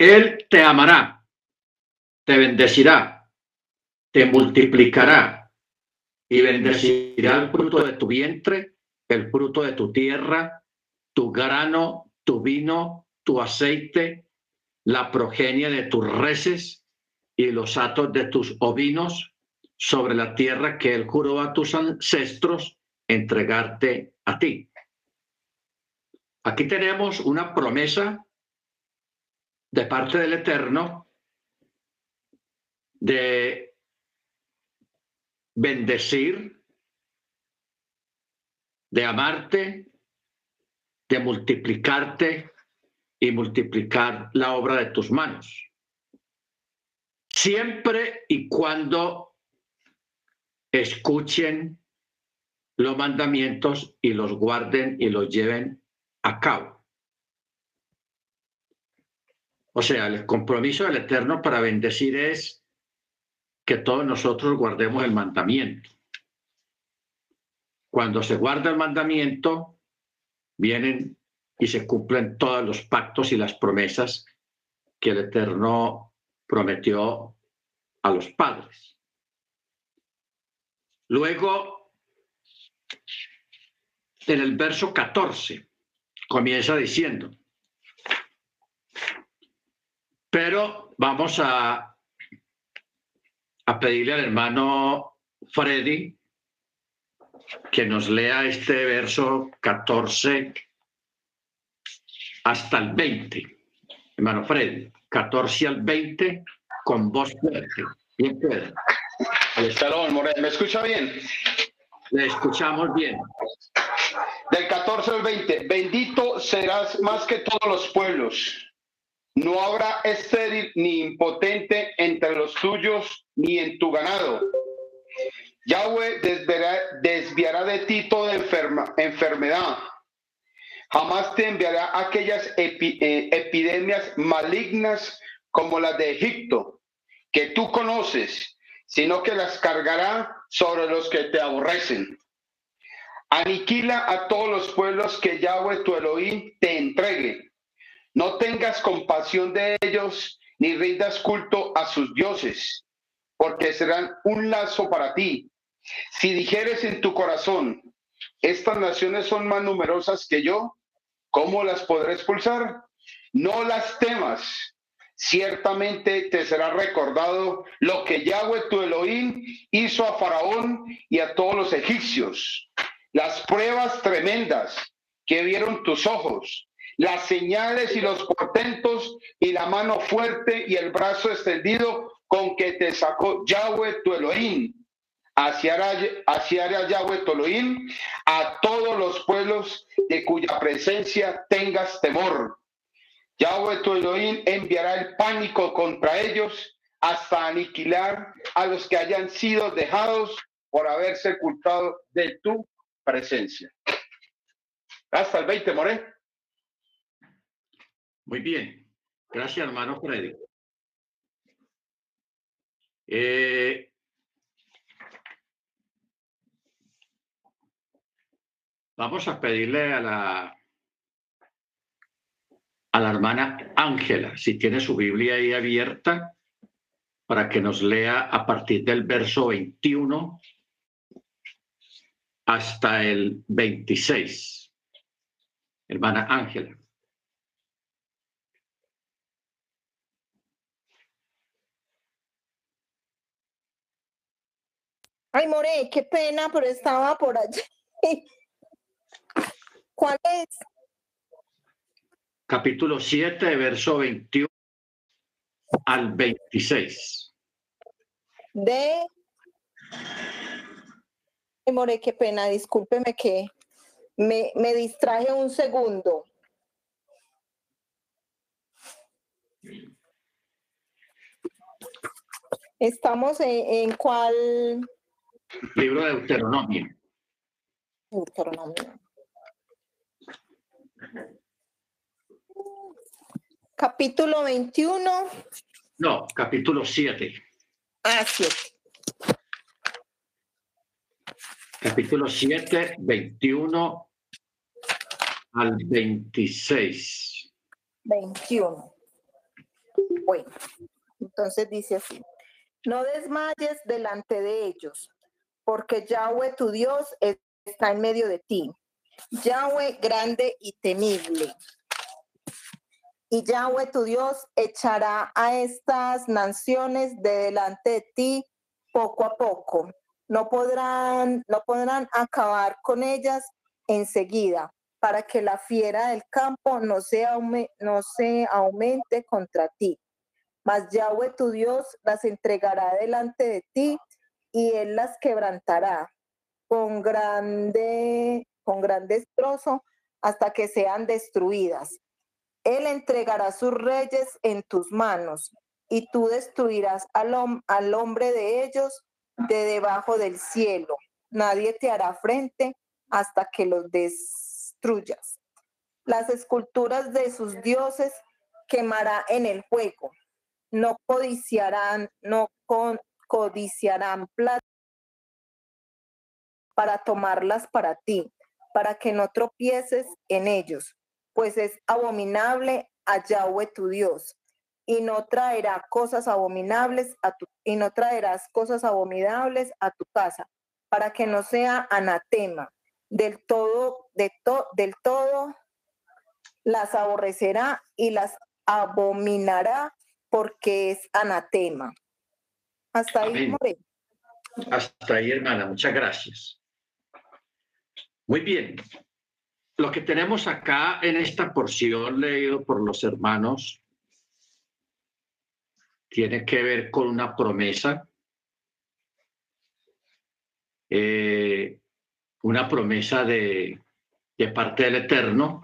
Él te amará, te bendecirá, te multiplicará y bendecirá el fruto de tu vientre, el fruto de tu tierra, tu grano, tu vino, tu aceite, la progenie de tus reses y los atos de tus ovinos sobre la tierra que él juró a tus ancestros entregarte a ti. Aquí tenemos una promesa de parte del Eterno de bendecir, de amarte, de multiplicarte y multiplicar la obra de tus manos. Siempre y cuando escuchen los mandamientos y los guarden y los lleven a cabo. O sea, el compromiso del Eterno para bendecir es que todos nosotros guardemos el mandamiento. Cuando se guarda el mandamiento, vienen y se cumplen todos los pactos y las promesas que el Eterno prometió a los padres. Luego, en el verso 14, comienza diciendo, pero vamos a, a pedirle al hermano Freddy que nos lea este verso 14 hasta el 20. Hermano Freddy, 14 al 20 con voz fuerte. Bien, Pedro. ¿me escucha bien? Le escuchamos bien. Del 14 al 20, bendito serás más que todos los pueblos. No habrá estéril ni impotente entre los tuyos ni en tu ganado. Yahweh desviará, de ti toda enfermedad. Jamás te enviará aquellas eh, epidemias malignas como las de Egipto, que tú conoces, sino que las cargará sobre los que te aborrecen. Aniquila a todos los pueblos que Yahweh tu Elohim te entregue. No tengas compasión de ellos, ni rindas culto a sus dioses, porque serán un lazo para ti. Si dijeres en tu corazón, estas naciones son más numerosas que yo, ¿cómo las podré expulsar? No las temas, ciertamente te será recordado lo que Yahweh tu Elohim hizo a Faraón y a todos los egipcios, las pruebas tremendas que vieron tus ojos, las señales y los portentos y la mano fuerte y el brazo extendido con que te sacó Yahweh tu Elohim. Hacia hacia Yahweh tu Elohim a todos los pueblos de cuya presencia tengas temor Yahweh tu Elohim enviará el pánico contra ellos hasta aniquilar a los que hayan sido dejados por haberse ocultado de tu presencia. Hasta el 20, More. Muy bien. Gracias, hermano Freddy. Eh, vamos a pedirle a la a la hermana Ángela, si tiene su Biblia ahí abierta, para que nos lea a partir del verso 21 hasta el 26. Hermana Ángela. Ay, More, qué pena, pero estaba por allí. ¿Cuál es? capítulo 7, verso 21 al 26. De... More, qué pena, discúlpeme que me, me distraje un segundo. Estamos en, en cuál... Libro de Deuteronomio. Deuteronomio. Capítulo 21. No, capítulo 7. Ah, 7. Capítulo 7, 21 al 26. 21. Bueno, entonces dice así, no desmayes delante de ellos, porque Yahweh tu Dios está en medio de ti. Yahweh grande y temible. Y Yahweh tu Dios echará a estas naciones de delante de ti poco a poco. No podrán, no podrán acabar con ellas enseguida, para que la fiera del campo no se, no se aumente contra ti. Mas Yahweh tu Dios las entregará delante de ti y él las quebrantará con grande, con gran destrozo hasta que sean destruidas. Él entregará sus reyes en tus manos y tú destruirás al, al hombre de ellos de debajo del cielo. Nadie te hará frente hasta que los destruyas. Las esculturas de sus dioses quemará en el fuego. No codiciarán, no codiciarán plata para tomarlas para ti, para que no tropieces en ellos, pues es abominable a Yahweh tu Dios y no traerá cosas abominables a tu, y no traerás cosas abominables a tu casa, para que no sea anatema. Del todo, de del todo las aborrecerá y las abominará porque es anatema. Hasta ahí, Hasta ahí, hermana. Muchas gracias. Muy bien. Lo que tenemos acá en esta porción leído por los hermanos tiene que ver con una promesa, eh, una promesa de, de parte del Eterno,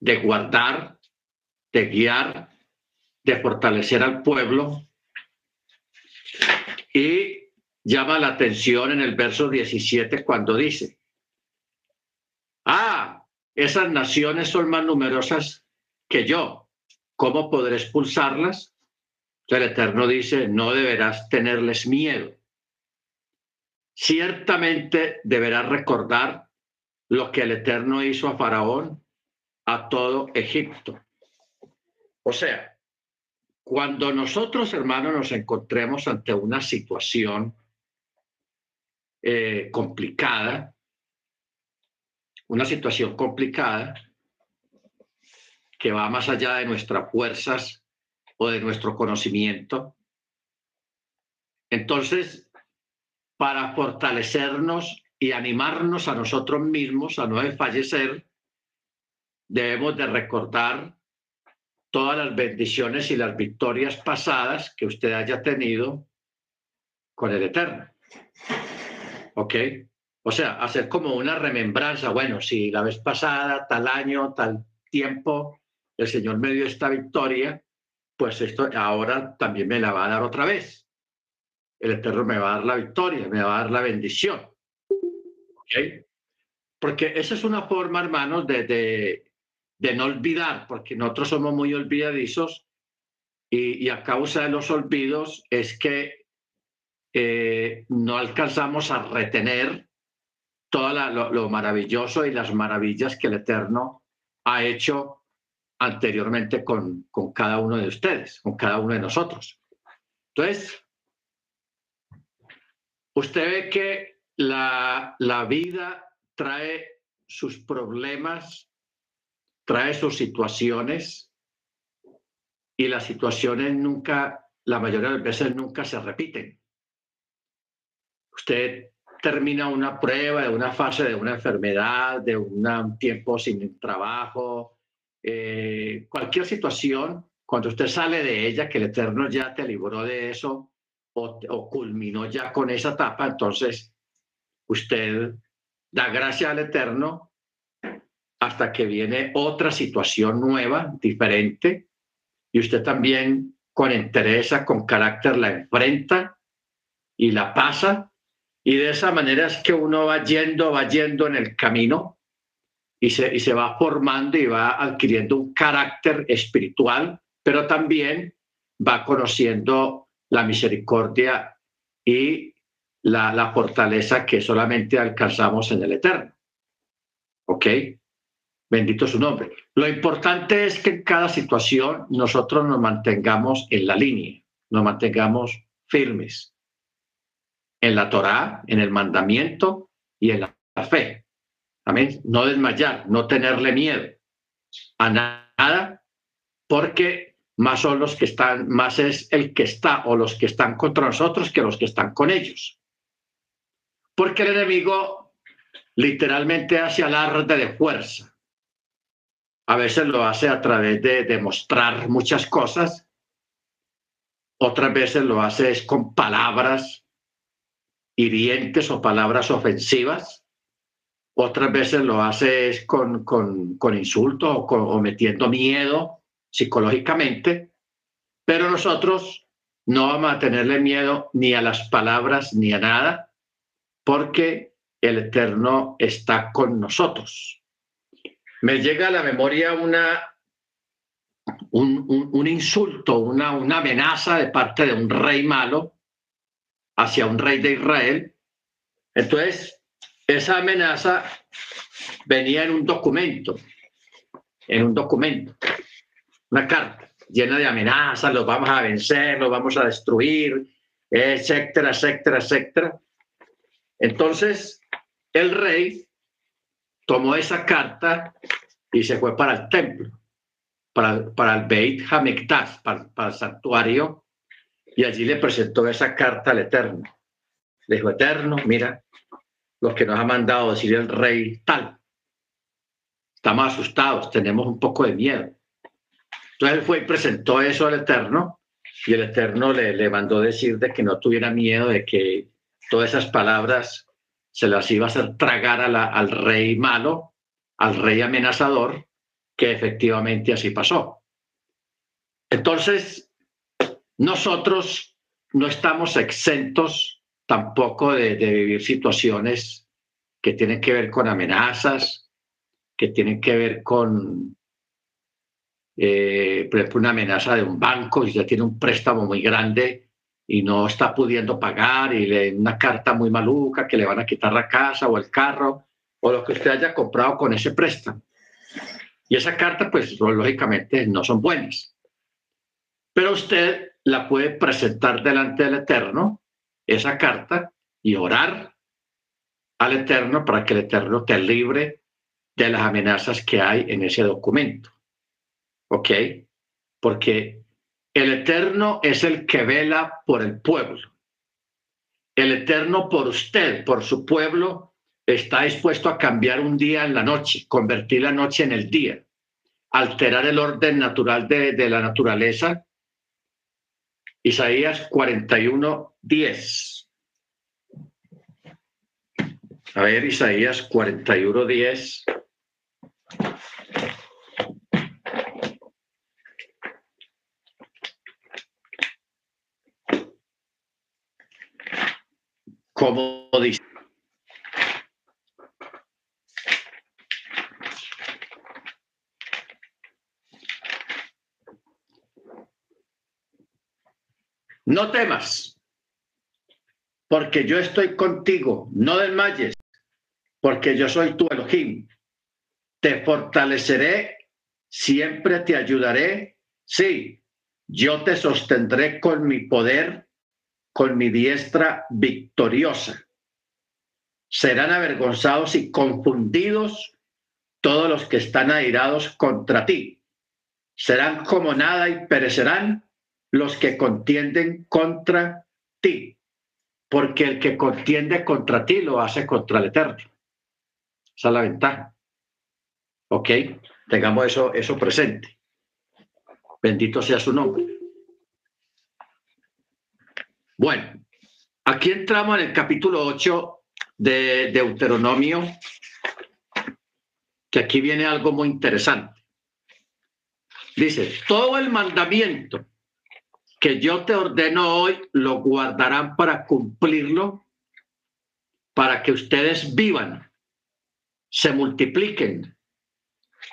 de guardar, de guiar, de fortalecer al pueblo. Y llama la atención en el verso 17 cuando dice, ah, esas naciones son más numerosas que yo, ¿cómo podré expulsarlas? El Eterno dice, no deberás tenerles miedo. Ciertamente deberás recordar lo que el Eterno hizo a Faraón, a todo Egipto. O sea, cuando nosotros, hermanos, nos encontremos ante una situación eh, complicada, una situación complicada, que va más allá de nuestras fuerzas o de nuestro conocimiento. Entonces, para fortalecernos y animarnos a nosotros mismos a no desfallecer, debemos de recordar todas las bendiciones y las victorias pasadas que usted haya tenido con el Eterno. ¿Ok? O sea, hacer como una remembranza, bueno, si la vez pasada, tal año, tal tiempo, el Señor me dio esta victoria, pues esto ahora también me la va a dar otra vez. El Eterno me va a dar la victoria, me va a dar la bendición. ¿Okay? Porque esa es una forma, hermanos, de, de, no olvidar, porque nosotros somos muy olvidadizos y, a causa de los olvidos es que eh, no alcanzamos a retener todo lo, lo, maravilloso y las maravillas que el Eterno ha hecho anteriormente con, con cada uno de ustedes, con cada uno de nosotros. Entonces, usted ve que la, la vida trae sus problemas, trae sus situaciones y las situaciones nunca, la mayoría de las veces nunca se repiten. Usted termina una prueba de una fase de una enfermedad, de un tiempo sin trabajo, eh, cualquier situación, cuando usted sale de ella, que el Eterno ya te libró de eso o, culminó ya con esa etapa, entonces usted da gracias al Eterno hasta que viene otra situación nueva, diferente, y usted también con entereza, con carácter la enfrenta y la pasa, y de esa manera es que uno va yendo, va yendo en el camino y se, y se va formando y va adquiriendo un carácter espiritual, pero también va conociendo la misericordia y la, la, fortaleza que solamente alcanzamos en el Eterno. ¿Ok? Bendito su nombre. Lo importante es que en cada situación nosotros nos mantengamos en la línea, nos mantengamos firmes en la Torá, en el mandamiento y en la fe. Amén. No desmayar, no tenerle miedo a nada, porque más son los que están, más es el que está o los que están contra nosotros que los que están con ellos. Porque el enemigo literalmente hace alarde de fuerza. A veces lo hace a través de demostrar muchas cosas, otras veces lo hace es con palabras hirientes o palabras ofensivas, otras veces lo hace es con, con, con insultos o, o metiendo miedo psicológicamente, pero nosotros no vamos a tenerle miedo ni a las palabras ni a nada, porque el Eterno está con nosotros. Me llega a la memoria una, un, un, insulto, una, una amenaza de parte de un rey malo hacia un rey de Israel. Entonces, esa amenaza venía en un documento, en un documento, una carta llena de amenazas, los vamos a vencer, los vamos a destruir, etcétera, etcétera, etcétera. Entonces, el rey tomó esa carta y se fue para el templo, para, para el Beit Hamikdash, para, para el santuario, y allí le presentó esa carta al Eterno. Le dijo, Eterno, mira, lo que nos ha mandado decir el rey tal. Estamos asustados, tenemos un poco de miedo. Entonces fue y presentó eso al Eterno y el Eterno le, le mandó decir de que no tuviera miedo de que todas esas palabras se las iba a hacer tragar al rey malo, al rey amenazador, que efectivamente así pasó. Entonces, nosotros no estamos exentos tampoco de, vivir situaciones que tienen que ver con amenazas, que tienen que ver con, eh, por ejemplo, una amenaza de un banco, y ya tiene un préstamo muy grande y no está pudiendo pagar y le una carta muy maluca que le van a quitar la casa o el carro o lo que usted haya comprado con ese préstamo. Y esa carta, pues lógicamente no son buenas. Pero usted la puede presentar delante del Eterno, esa carta, y orar al Eterno para que el Eterno te libre de las amenazas que hay en ese documento. ¿Ok? Porque el Eterno es el que vela por el pueblo. El Eterno por usted, por su pueblo, está dispuesto a cambiar un día en la noche, convertir la noche en el día, alterar el orden natural de, la naturaleza. Isaías 41, 10. A ver, Isaías 41, 10. Como dice. No temas, porque yo estoy contigo, no desmayes, porque yo soy tu Elohim. Te fortaleceré, siempre te ayudaré, sí, yo te sostendré con mi poder con mi diestra victoriosa. Serán avergonzados y confundidos todos los que están airados contra ti. Serán como nada y perecerán los que contienden contra ti, porque el que contiende contra ti lo hace contra el Eterno. Esa es la ventaja. ¿Ok? Tengamos eso, eso presente. Bendito sea su nombre. Bueno, aquí entramos en el capítulo 8 de Deuteronomio, que aquí viene algo muy interesante. Dice, todo el mandamiento que yo te ordeno hoy lo guardarán para cumplirlo, para que ustedes vivan, se multipliquen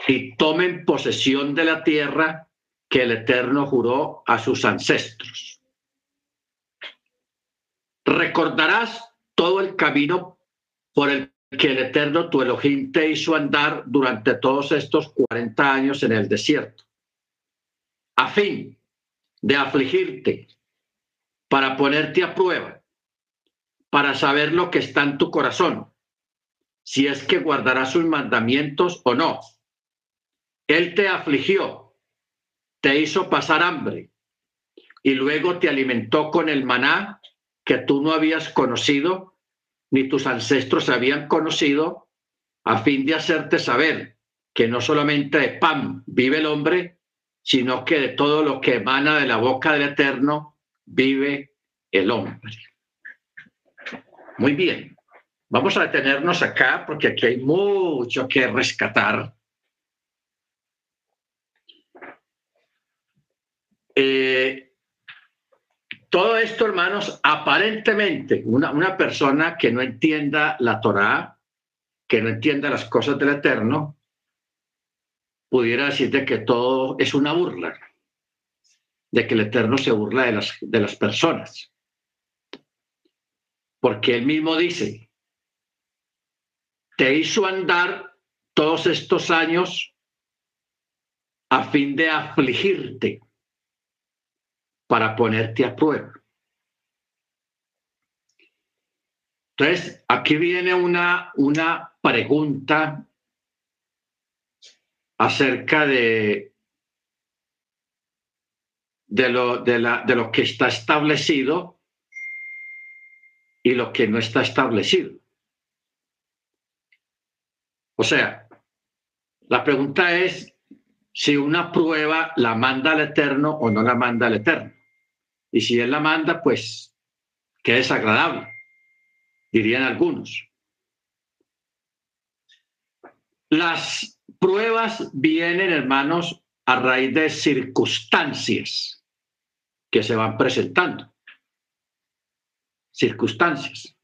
y tomen posesión de la tierra que el Eterno juró a sus ancestros recordarás todo el camino por el que el Eterno tu Elohim te hizo andar durante todos estos 40 años en el desierto, a fin de afligirte, para ponerte a prueba, para saber lo que está en tu corazón, si es que guardarás sus mandamientos o no. Él te afligió, te hizo pasar hambre y luego te alimentó con el maná que tú no habías conocido ni tus ancestros habían conocido, a fin de hacerte saber que no solamente de pan vive el hombre, sino que de todo lo que emana de la boca del Eterno vive el hombre. Muy bien, vamos a detenernos acá porque aquí hay mucho que rescatar. Eh, todo esto, hermanos, aparentemente una, persona que no entienda la Torá, que no entienda las cosas del Eterno, pudiera decirte que todo es una burla, de que el Eterno se burla de las, de las personas. Porque él mismo dice, te hizo andar todos estos años a fin de afligirte para ponerte a prueba. Entonces, aquí viene una, una pregunta acerca de, de, lo, de, la, de lo que está establecido y lo que no está establecido. O sea, la pregunta es si una prueba la manda al Eterno o no la manda al Eterno. Y si Él la manda, pues qué desagradable, dirían algunos. Las pruebas vienen, hermanos, a raíz de circunstancias que se van presentando. Circunstancias.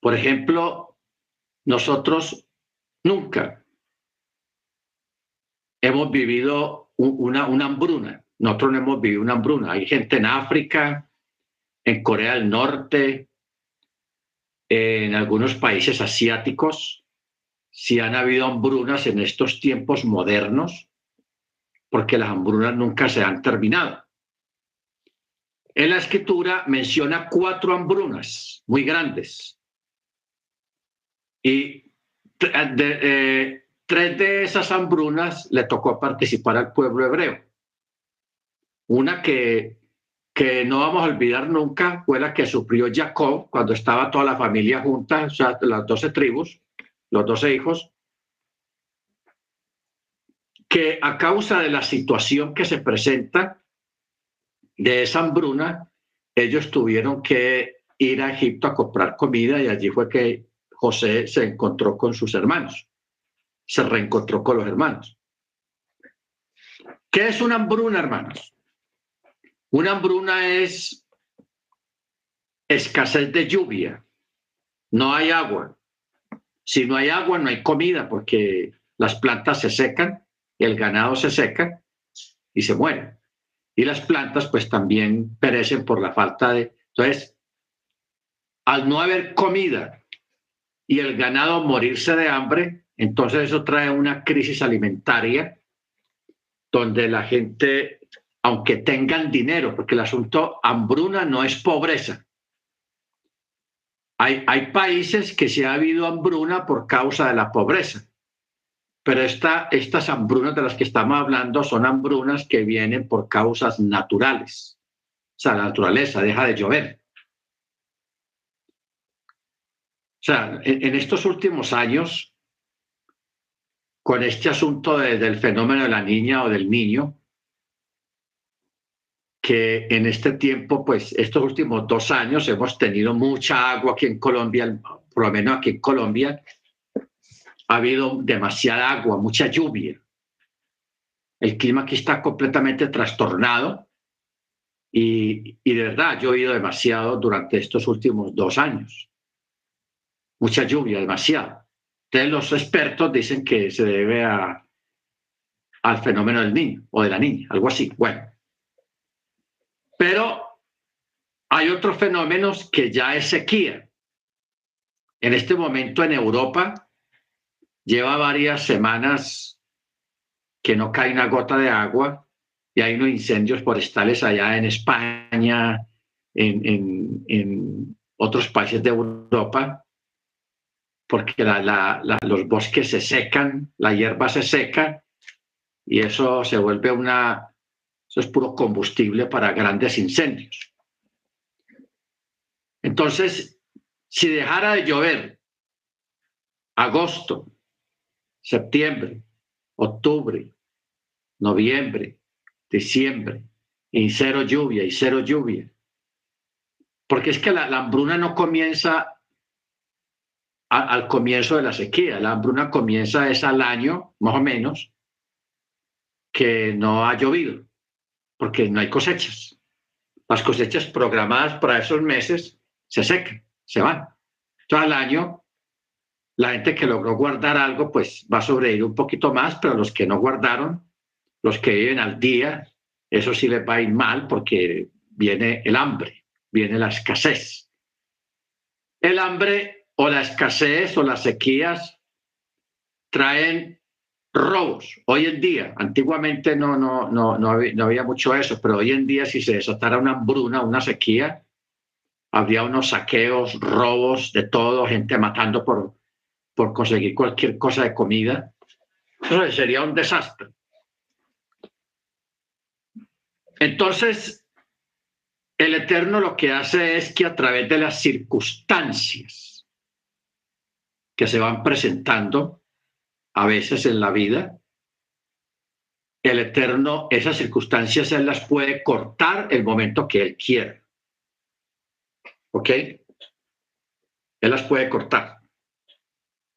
Por ejemplo, nosotros nunca hemos vivido una, una hambruna nosotros no hemos vivido una hambruna. Hay gente en África, en Corea del Norte, en algunos países asiáticos, si han habido hambrunas en estos tiempos modernos, porque las hambrunas nunca se han terminado. En la escritura menciona cuatro hambrunas muy grandes. Y eh, tres de esas hambrunas le tocó participar al pueblo hebreo. Una que, que no vamos a olvidar nunca fue la que sufrió Jacob cuando estaba toda la familia junta, o sea, las doce tribus, los doce hijos, que a causa de la situación que se presenta de esa hambruna, ellos tuvieron que ir a Egipto a comprar comida y allí fue que José se encontró con sus hermanos, se reencontró con los hermanos. ¿Qué es una hambruna, hermanos? Una hambruna es escasez de lluvia, no hay agua. Si no hay agua, no hay comida porque las plantas se secan, el ganado se seca y se muere. Y las plantas pues también perecen por la falta de... Entonces, al no haber comida y el ganado morirse de hambre, entonces eso trae una crisis alimentaria donde la gente aunque tengan dinero, porque el asunto hambruna no es pobreza. Hay, hay países que se ha habido hambruna por causa de la pobreza, pero esta, estas hambrunas de las que estamos hablando son hambrunas que vienen por causas naturales. O sea, la naturaleza deja de llover. O sea, en, estos últimos años, con este asunto del fenómeno de la niña o del niño, que en este tiempo, pues estos últimos dos años hemos tenido mucha agua aquí en Colombia, por lo menos aquí en Colombia, ha habido demasiada agua, mucha lluvia. El clima aquí está completamente trastornado y, y de verdad ha llovido demasiado durante estos últimos dos años. Mucha lluvia, demasiado. Entonces los expertos dicen que se debe a, al fenómeno del niño o de la niña, algo así. Bueno, pero hay otros fenómenos que ya es sequía. en este momento en Europa lleva varias semanas que no cae una gota de agua y hay unos incendios forestales allá en España, en, otros países de Europa, porque los bosques se secan, la hierba se seca y eso se vuelve una, es puro combustible para grandes incendios. Entonces, si dejara de llover agosto, septiembre, octubre, noviembre, diciembre, y cero lluvia y cero lluvia, porque es que la, hambruna no comienza al comienzo de la sequía, la hambruna comienza es al año, más o menos, que no ha llovido, porque no hay cosechas. Las cosechas programadas para esos meses se secan, se van. Entonces al año, la gente que logró guardar algo, pues va a sobrevivir un poquito más, pero los que no guardaron, los que viven al día, eso sí les va a ir mal porque viene el hambre viene la escasez. El hambre o la escasez o las sequías traen robos. Hoy en día, antiguamente no, no, no, no, había, mucho eso, pero hoy en día si se desatara una hambruna, una sequía, habría unos saqueos, robos de todo, gente matando por, por conseguir cualquier cosa de comida. Eso sería un desastre. Entonces, el Eterno lo que hace es que a través de las circunstancias que se van presentando a veces en la vida, el Eterno esas circunstancias Él las puede cortar el momento que Él quiere. ¿Ok? Él las puede cortar.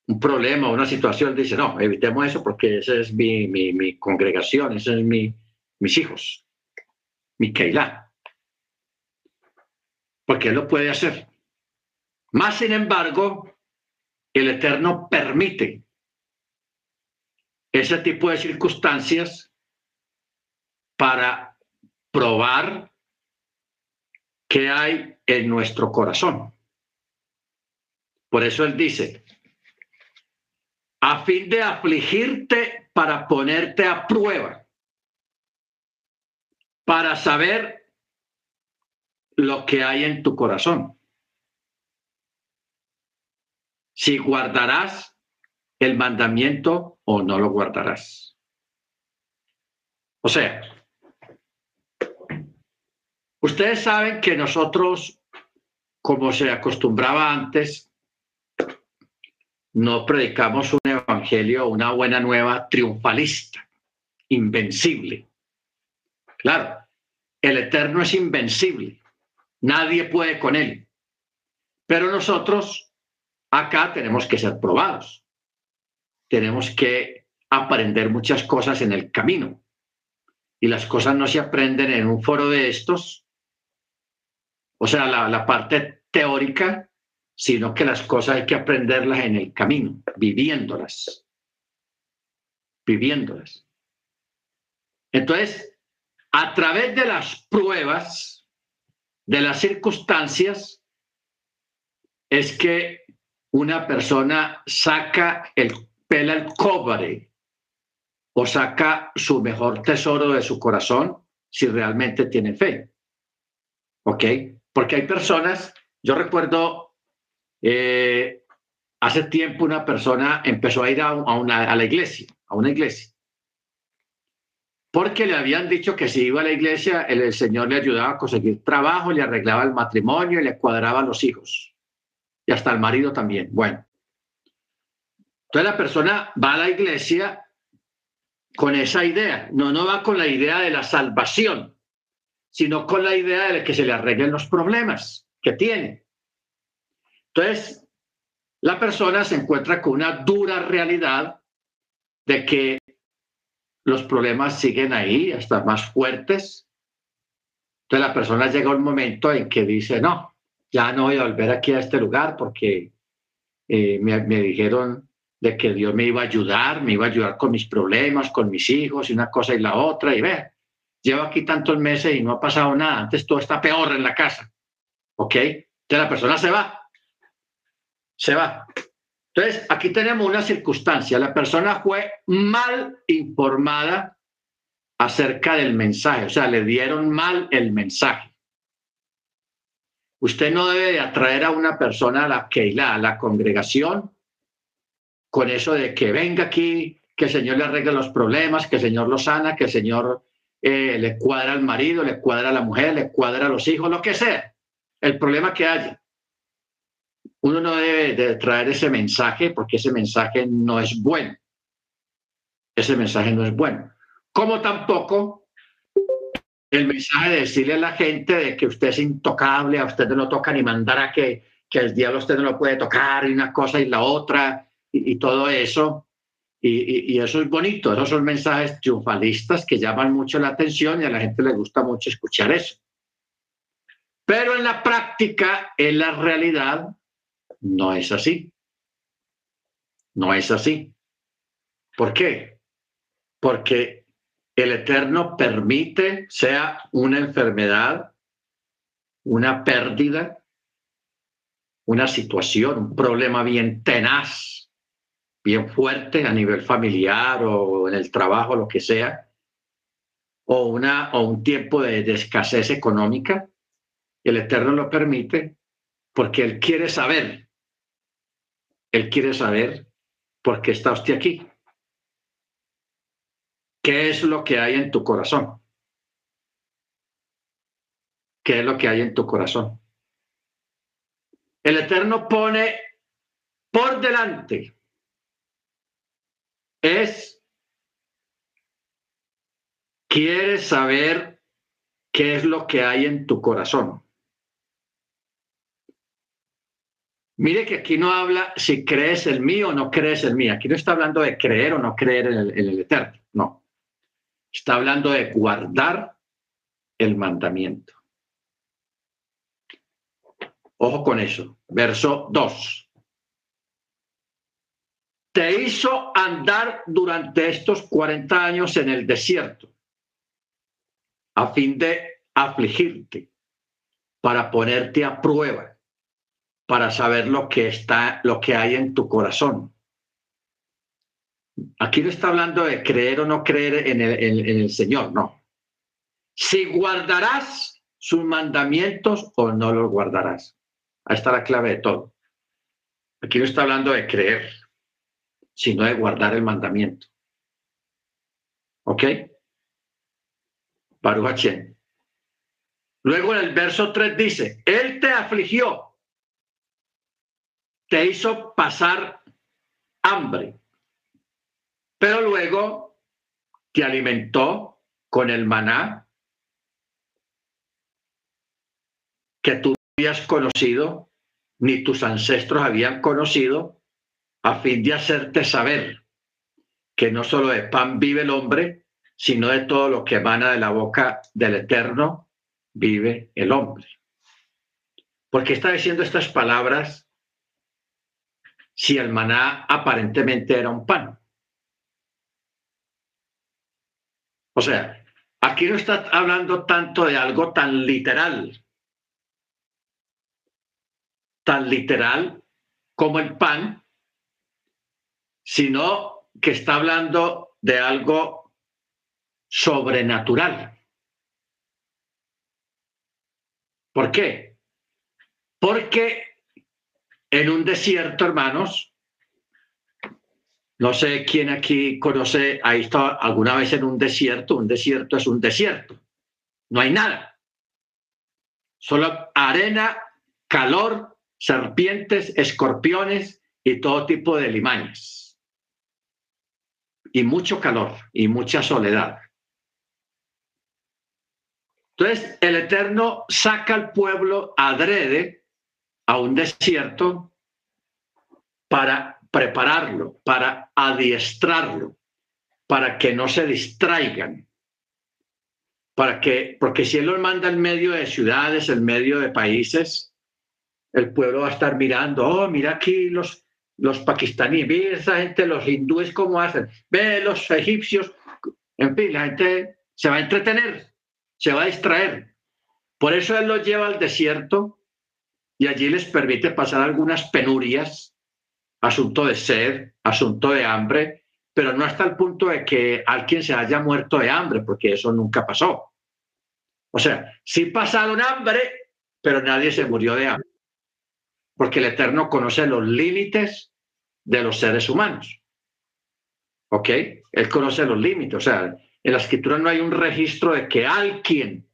Un problema, una situación, dice, no, evitemos eso porque esa es mi, mi, congregación, ese es mi, mis hijos, mi Keilah porque Él lo puede hacer. Más sin embargo, el Eterno permite ese tipo de circunstancias para probar qué hay en nuestro corazón. Por eso Él dice, a fin de afligirte para ponerte a prueba, para saber lo que hay en tu corazón. Si guardarás el mandamiento o no lo guardarás. O sea, ustedes saben que nosotros, como se acostumbraba antes, no predicamos un evangelio, una buena nueva triunfalista, invencible. Claro, el Eterno es invencible. Nadie puede con él. Pero nosotros acá tenemos que ser probados. Tenemos que aprender muchas cosas en el camino. Y las cosas no se aprenden en un foro de estos, o sea, la, parte teórica, sino que las cosas hay que aprenderlas en el camino, viviéndolas. Viviéndolas. Entonces, a través de las pruebas, de las circunstancias es que una persona saca el pela el cobre o saca su mejor tesoro de su corazón si realmente tiene fe. ¿Ok? Porque hay personas, yo recuerdo eh, hace tiempo una persona empezó a ir a, una, a la iglesia, a una iglesia porque le habían dicho que si iba a la iglesia, el, Señor le ayudaba a conseguir trabajo, le arreglaba el matrimonio, le cuadraba los hijos y hasta el marido también. Bueno, entonces la persona va a la iglesia con esa idea, no, no va con la idea de la salvación, sino con la idea de que se le arreglen los problemas que tiene. Entonces, la persona se encuentra con una dura realidad de que los problemas siguen ahí, hasta más fuertes. Entonces la persona llega a un momento en que dice, no, ya no voy a volver aquí a este lugar porque eh, me, dijeron de que Dios me iba a ayudar, me iba a ayudar con mis problemas, con mis hijos y una cosa y la otra. Y ve, llevo aquí tantos meses y no ha pasado nada. Antes todo está peor en la casa. ¿Ok? Entonces la persona se va. se va. Entonces, aquí tenemos una circunstancia. La persona fue mal informada acerca del mensaje, o sea, le dieron mal el mensaje. Usted no debe atraer a una persona a la que a la congregación, con eso de que venga aquí, que el Señor le arregle los problemas, que el Señor lo sana, que el Señor eh, le cuadra al marido, le cuadra a la mujer, le cuadra a los hijos, lo que sea, el problema que haya. Uno no debe de traer ese mensaje porque ese mensaje no es bueno. Ese mensaje no es bueno. Como tampoco el mensaje de decirle a la gente de que usted es intocable, a usted no lo toca ni mandar a que, que el diablo usted no lo puede tocar y una cosa y la otra y todo eso y, eso es bonito, esos son mensajes triunfalistas que llaman mucho la atención y a la gente le gusta mucho escuchar eso. Pero en la práctica, en la realidad, no es así. No es así. ¿Por qué? Porque el Eterno permite, sea una enfermedad, una pérdida, una situación, un problema bien tenaz, bien fuerte a nivel familiar o en el trabajo, lo que sea, o, una, o un tiempo de, escasez económica, el Eterno lo permite porque Él quiere saber, Él quiere saber por qué está usted aquí. ¿Qué es lo que hay en tu corazón? ¿Qué es lo que hay en tu corazón? El Eterno pone por delante es, quieres saber qué es lo que hay en tu corazón. Mire que aquí no habla si crees el mío o no crees el mío. Aquí no está hablando de creer o no creer en el, en el Eterno. No. Está hablando de guardar el mandamiento. Ojo con eso. Verso 2 te hizo andar durante estos 40 años en el desierto a fin de afligirte, para ponerte a prueba, para saber lo que está, lo que hay en tu corazón. Aquí no está hablando de creer o no creer en el, en el Señor, no. Si guardarás sus mandamientos o no los guardarás. Ahí está la clave de todo. Aquí no está hablando de creer sino de guardar el mandamiento. ¿Ok? Baruch Luego en el verso 3 dice, Él te afligió, te hizo pasar hambre, pero luego te alimentó con el maná que tú habías conocido, ni tus ancestros habían conocido, a fin de hacerte saber que no solo de pan vive el hombre, sino de todo lo que emana de la boca del Eterno vive el hombre. ¿Por qué está diciendo estas palabras si el maná aparentemente era un pan? O sea, aquí no está hablando tanto de algo tan literal, tan literal como el pan, sino que está hablando de algo sobrenatural. ¿Por qué? Porque en un desierto, hermanos, no sé quién aquí conoce, ha estado alguna vez en un desierto, un desierto es un desierto, no hay nada, solo arena, calor, serpientes, escorpiones y todo tipo de limañas y mucho calor y mucha soledad. Entonces, el Eterno saca al pueblo adrede a un desierto para prepararlo, para adiestrarlo, para que no se distraigan, para que, porque si Él los manda en medio de ciudades, en medio de países, el pueblo va a estar mirando, oh, mira aquí los, los pakistaníes, ve esa gente, los hindúes cómo hacen, ve los egipcios, en fin, la gente se va a entretener, se va a distraer. Por eso él los lleva al desierto y allí les permite pasar algunas penurias, asunto de sed, asunto de hambre, pero no hasta el punto de que alguien se haya muerto de hambre, porque eso nunca pasó. O sea, sí pasaron hambre, pero nadie se murió de hambre, porque el Eterno conoce los límites de los seres humanos. ¿Ok? Él conoce los límites. O sea, en la escritura no hay un registro de que alguien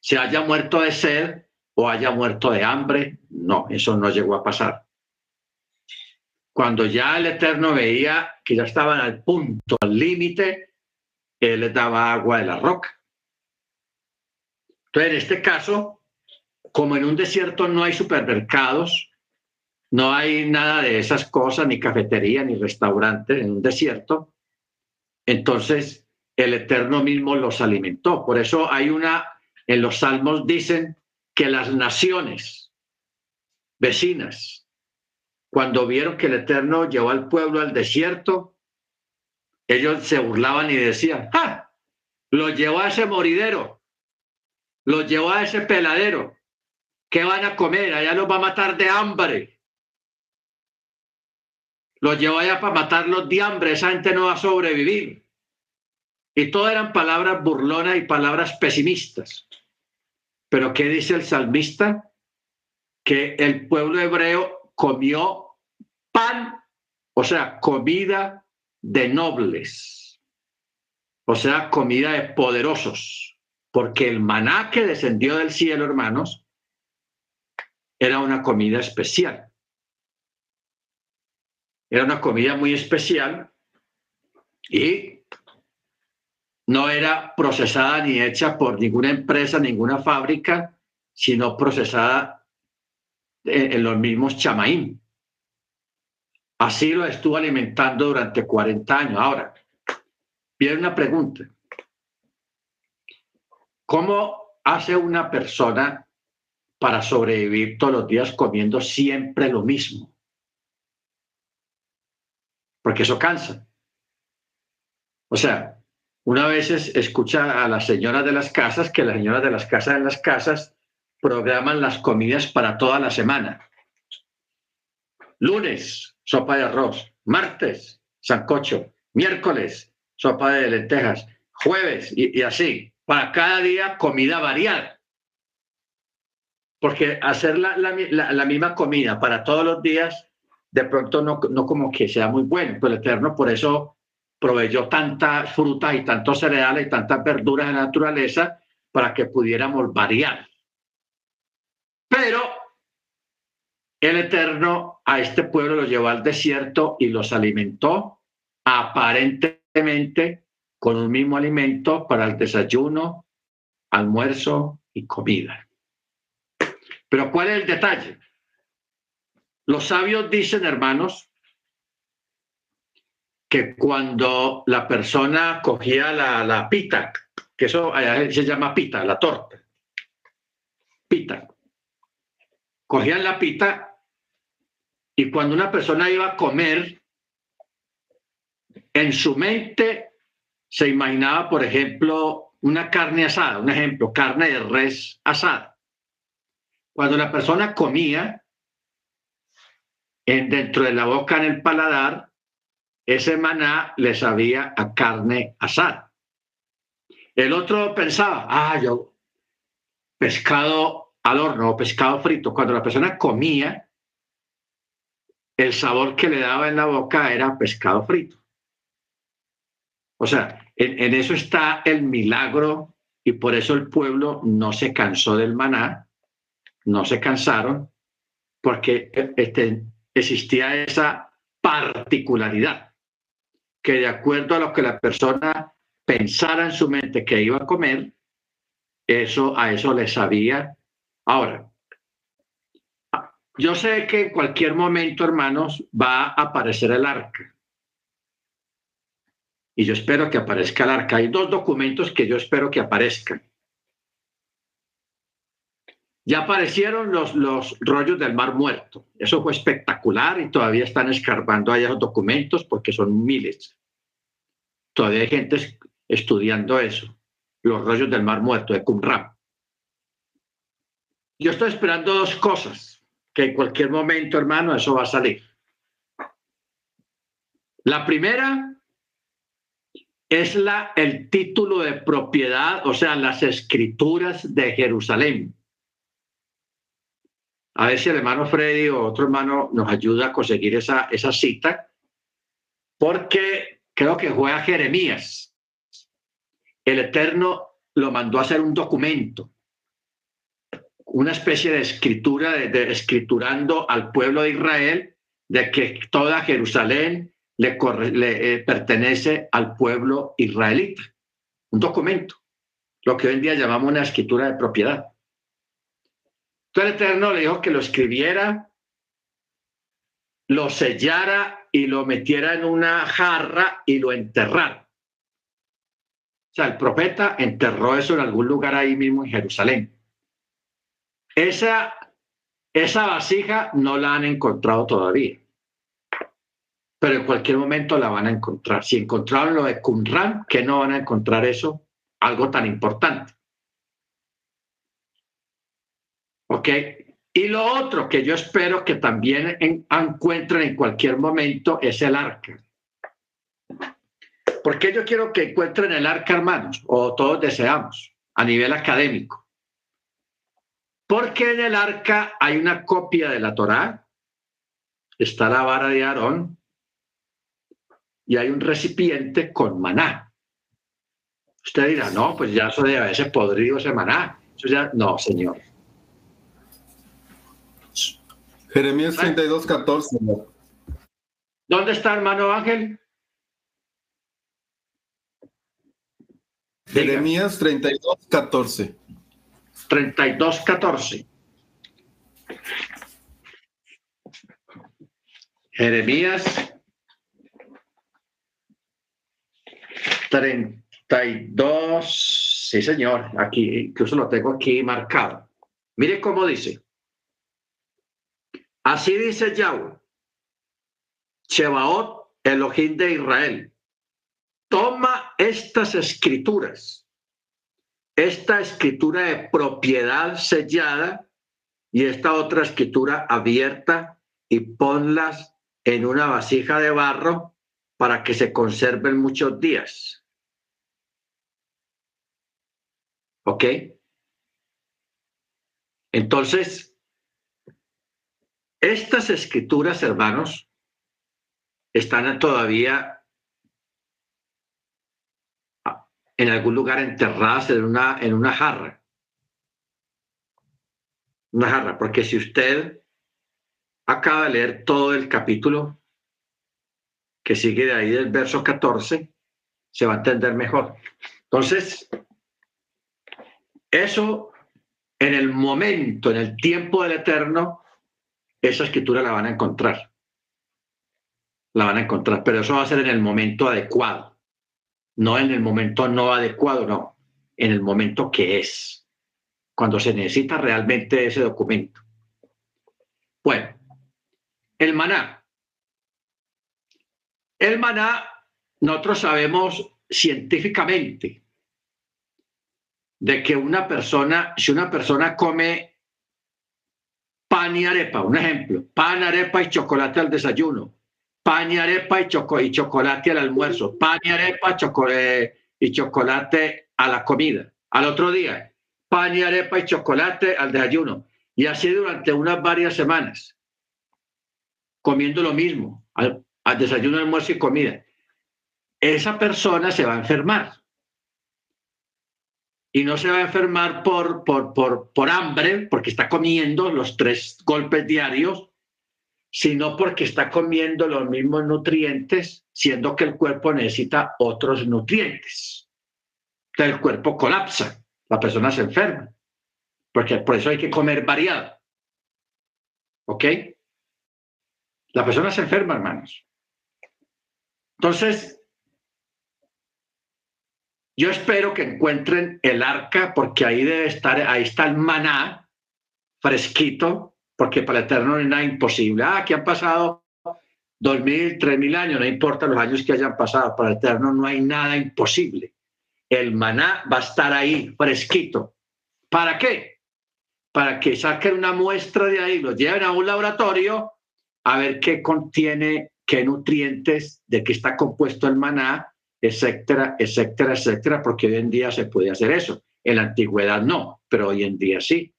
se haya muerto de sed o haya muerto de hambre. No, eso no llegó a pasar. Cuando ya el Eterno veía que ya estaban al punto, al límite, Él les daba agua de la roca. Entonces, en este caso, como en un desierto no hay supermercados, no hay nada de esas cosas, ni cafetería, ni restaurante en un desierto, entonces el Eterno mismo los alimentó. Por eso hay una, en los salmos dicen que las naciones vecinas cuando vieron que el Eterno llevó al pueblo al desierto, ellos se burlaban y decían, ¡ah! Lo llevó a ese moridero, lo llevó a ese peladero. ¿Qué van a comer? Allá los va a matar de hambre. Lo llevó allá para matarlos de hambre. Esa gente no va a sobrevivir. Y todo eran palabras burlonas y palabras pesimistas. Pero ¿qué dice el salmista? Que el pueblo hebreo comió pan, o sea, comida de nobles, o sea, comida de poderosos, porque el maná que descendió del cielo, hermanos, era una comida especial. Era una comida muy especial y no era procesada ni hecha por ninguna empresa, ninguna fábrica, sino procesada en, los mismos chamaín. Así lo estuvo alimentando durante 40 años. Ahora, viene una pregunta. ¿Cómo hace una persona para sobrevivir todos los días comiendo siempre lo mismo? Porque eso cansa. O sea, una vez escucha a las señoras de las casas que las señoras de las casas en las casas programan las comidas para toda la semana. Lunes, sopa de arroz. Martes, sancocho. Miércoles, sopa de lentejas. Jueves, y, así. Para cada día, comida variada. Porque hacer la, misma comida para todos los días, de pronto no, no como que sea muy bueno. Pero el Eterno por eso proveyó tantas frutas y tantos cereales y tantas verduras de naturaleza para que pudiéramos variar. Pero el Eterno a este pueblo lo llevó al desierto y los alimentó aparentemente con un mismo alimento para el desayuno, almuerzo y comida. Pero ¿cuál es el detalle? Los sabios dicen, hermanos, que cuando la persona cogía la, la pita, que eso se llama pita, la torta, pita, cogían la pita y cuando una persona iba a comer, en su mente se imaginaba, por ejemplo, una carne asada, un ejemplo, carne de res asada. Cuando la persona comía, en, dentro de la boca, en el paladar, ese maná le sabía a carne asada. El otro pensaba, ah, yo, pescado al horno o pescado frito, cuando la persona comía, el sabor que le daba en la boca era pescado frito. O sea, en, eso está el milagro y por eso el pueblo no se cansó del maná, no se cansaron, porque este, existía esa particularidad, que de acuerdo a lo que la persona pensara en su mente que iba a comer, eso a eso le sabía Ahora, yo sé que en cualquier momento, hermanos, va a aparecer el arca. Y yo espero que aparezca el arca. Hay dos documentos que yo espero que aparezcan. Ya aparecieron los, los rollos del Mar Muerto. Eso fue espectacular y todavía están escarbando allá los documentos porque son miles. Todavía hay gente estudiando eso, los rollos del Mar Muerto de Qumran. yo estoy esperando dos cosas, que en cualquier momento, hermano, eso va a salir. La primera es la, el título de propiedad, o sea, las escrituras de Jerusalén. A ver si el hermano Freddy o otro hermano nos ayuda a conseguir esa, esa cita, porque creo que fue a Jeremías. El Eterno lo mandó a hacer un documento, una especie de escritura, de, escriturando al pueblo de Israel de que toda Jerusalén le, eh, pertenece al pueblo israelita. Un documento, lo que hoy en día llamamos una escritura de propiedad. Entonces el Eterno le dijo que lo escribiera, lo sellara y lo metiera en una jarra y lo enterrara. O sea, el profeta enterró eso en algún lugar ahí mismo en Jerusalén. Esa, esa vasija no la han encontrado todavía, pero en cualquier momento la van a encontrar. Si encontraron lo de Qumran, ¿qué no van a encontrar eso? Algo tan importante. ¿Ok? Y lo otro que yo espero que también encuentren en cualquier momento es el arca. ¿Por qué yo quiero que encuentren el arca, hermanos? O todos deseamos, a nivel académico. Porque en el arca hay una copia de la Torá, está la vara de Aarón y hay un recipiente con maná. Usted dirá, no, pues ya eso debe ese podrido ese maná. Eso ya, no, señor. Jeremías 32, 14. ¿Dónde está hermano Ángel? Jeremías 32, 14. 32, 14. Jeremías 32, sí señor, aquí, incluso lo tengo aquí marcado. Mire cómo dice. Así dice Yahweh, Chebaot, Elohim de Israel, toma estas escrituras, esta escritura de propiedad sellada y esta otra escritura abierta y ponlas en una vasija de barro para que se conserven muchos días. ¿Ok? Entonces, estas escrituras, hermanos, están todavía en algún lugar enterradas en una, en una jarra. Una jarra, porque si usted acaba de leer todo el capítulo que sigue de ahí del verso 14, se va a entender mejor. Entonces, eso en el momento, en el tiempo del eterno, esa escritura la van a encontrar. La van a encontrar, pero eso va a ser en el momento adecuado, no en el momento no adecuado, no, en el momento que es, cuando se necesita realmente ese documento. Bueno, el maná. El maná, nosotros sabemos científicamente de que una persona, si una persona come pan y arepa, un ejemplo, pan, arepa y chocolate al desayuno, pan y arepa y, y chocolate al almuerzo, pan y arepa y chocolate a la comida. Al otro día, pan y arepa y chocolate al desayuno. Y así durante unas varias semanas, comiendo lo mismo, al, al desayuno, almuerzo y comida. Esa persona se va a enfermar y no se va a enfermar por, por, por, por hambre, porque está comiendo los tres golpes diarios, sino porque está comiendo los mismos nutrientes, siendo que el cuerpo necesita otros nutrientes. Entonces el cuerpo colapsa, la persona se enferma, porque por eso hay que comer variado. ¿Ok? La persona se enferma, hermanos. Entonces, yo espero que encuentren el arca porque ahí debe estar, ahí está el maná fresquito, porque para el Eterno no hay nada imposible. Ah, que han pasado dos mil, tres mil años, no importa los años que hayan pasado, para el Eterno no hay nada imposible. El maná va a estar ahí fresquito. ¿Para qué? para que saquen una muestra de ahí, los lleven a un laboratorio a ver qué contiene, qué nutrientes, de qué está compuesto el maná, etcétera, etcétera, etcétera, porque hoy en día se puede hacer eso. En la antigüedad no, pero hoy en día sí.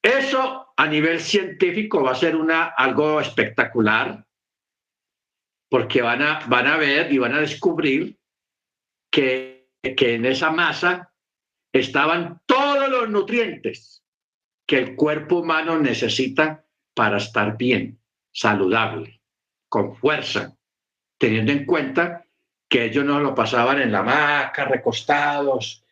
Eso a nivel científico va a ser una, algo espectacular, porque van a, van a ver y van a descubrir que, que en esa masa estaban todos los nutrientes que el cuerpo humano necesita para estar bien, saludable, con fuerza, teniendo en cuenta que ellos no lo pasaban en la hamaca, recostados,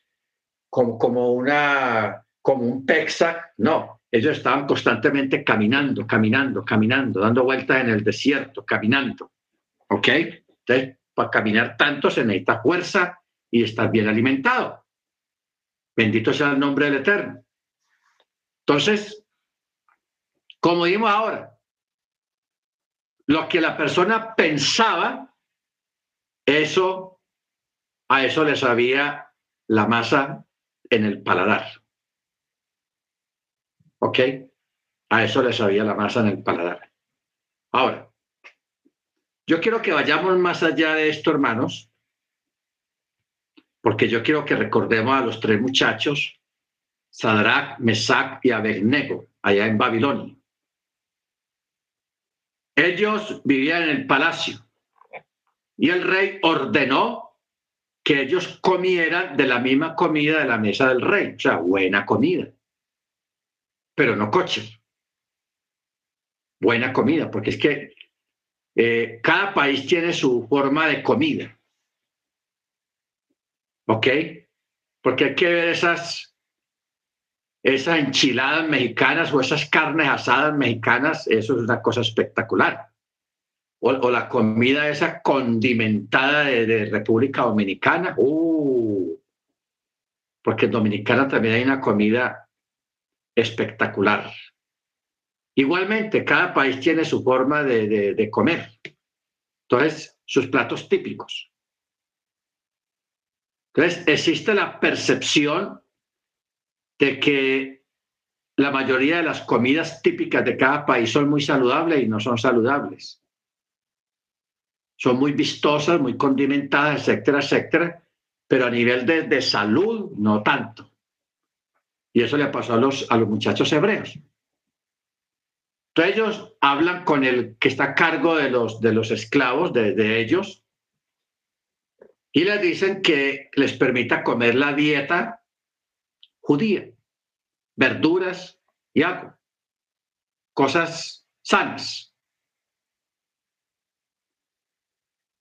como, como, una, como un pexa, no, ellos estaban constantemente caminando, caminando, caminando, dando vueltas en el desierto, caminando. ¿Ok? Entonces, para caminar tanto se necesita fuerza y estar bien alimentado. Bendito sea el nombre del Eterno. Entonces, como dimos ahora, lo que la persona pensaba, eso, a eso le sabía la masa en el paladar. ¿Ok? A eso le sabía la masa en el paladar. Ahora, yo quiero que vayamos más allá de esto, hermanos, porque yo quiero que recordemos a los tres muchachos, Sadrach, Mesach y Abednego, allá en Babilonia. Ellos vivían en el palacio y el rey ordenó que ellos comieran de la misma comida de la mesa del rey, o sea, buena comida, pero no coche. Buena comida, porque es que eh, cada país tiene su forma de comida. ¿Ok? Porque hay que ver esas, esas enchiladas mexicanas o esas carnes asadas mexicanas, eso es una cosa espectacular. O, la comida esa condimentada de, República Dominicana. Uh, porque en Dominicana también hay una comida espectacular. Igualmente, cada país tiene su forma de, comer. Entonces, sus platos típicos. Entonces, existe la percepción de que la mayoría de las comidas típicas de cada país son muy saludables y no son saludables. Son muy vistosas, muy condimentadas, etcétera, etcétera, pero a nivel de, de salud no tanto. Y eso le pasó a los, a los muchachos hebreos. Entonces ellos hablan con el que está a cargo de los, de los esclavos, de, de ellos, y les dicen que les permita comer la dieta judía, verduras y agua, cosas sanas.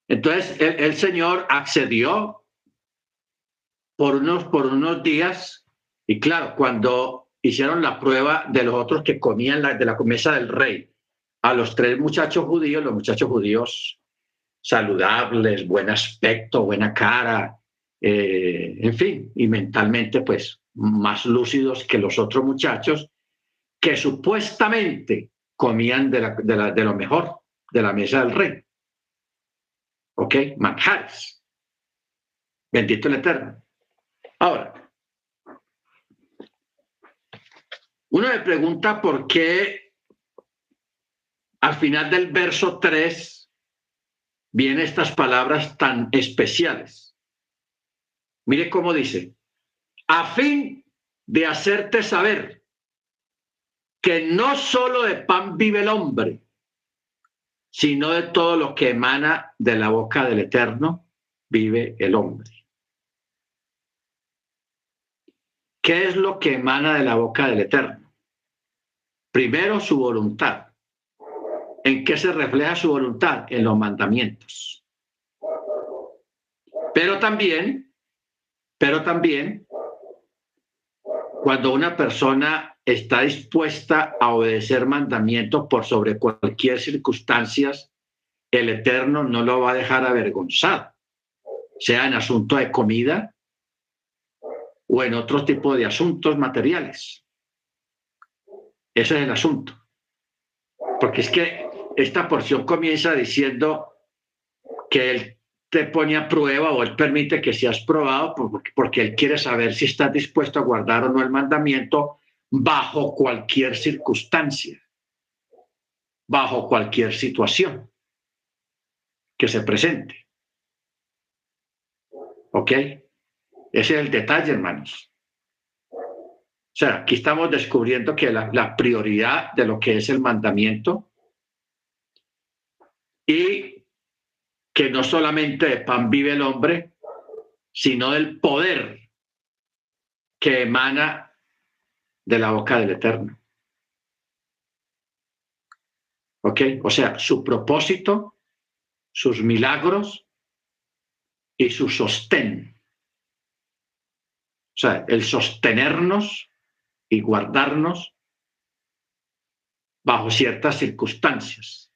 Entonces el, Señor accedió por unos, por unos días y claro, cuando hicieron la prueba de los otros que comían de la mesa del rey, a los tres muchachos judíos, los muchachos judíos saludables, buen aspecto, buena cara, eh, en fin, y mentalmente pues más lúcidos que los otros muchachos que supuestamente comían de, de, lo mejor de la mesa del rey. ¿Ok? Manjares. Bendito el Eterno. Ahora, uno me pregunta por qué al final del verso 3 vienen estas palabras tan especiales. Mire cómo dice, a fin de hacerte saber que no solo de pan vive el hombre, sino de todo lo que emana de la boca del Eterno, vive el hombre. ¿Qué es lo que emana de la boca del Eterno? Primero, su voluntad. ¿En qué se refleja su voluntad? En los mandamientos. Pero también, pero también, cuando una persona está dispuesta a obedecer mandamientos por sobre cualquier circunstancia, el Eterno no lo va a dejar avergonzado, sea en asunto de comida o en otro tipo de asuntos materiales. Ese es el asunto. Porque es que esta porción comienza diciendo que el te pone a prueba o Él permite que seas probado porque Él quiere saber si estás dispuesto a guardar o no el mandamiento bajo cualquier circunstancia, bajo cualquier situación que se presente. ¿Ok? Ese es el detalle, hermanos. O sea, aquí estamos descubriendo que la, la prioridad de lo que es el mandamiento y que no solamente de pan vive el hombre, sino del poder que emana de la boca del Eterno. ¿Ok? O sea, su propósito, sus milagros y su sostén. O sea, el sostenernos y guardarnos bajo ciertas circunstancias.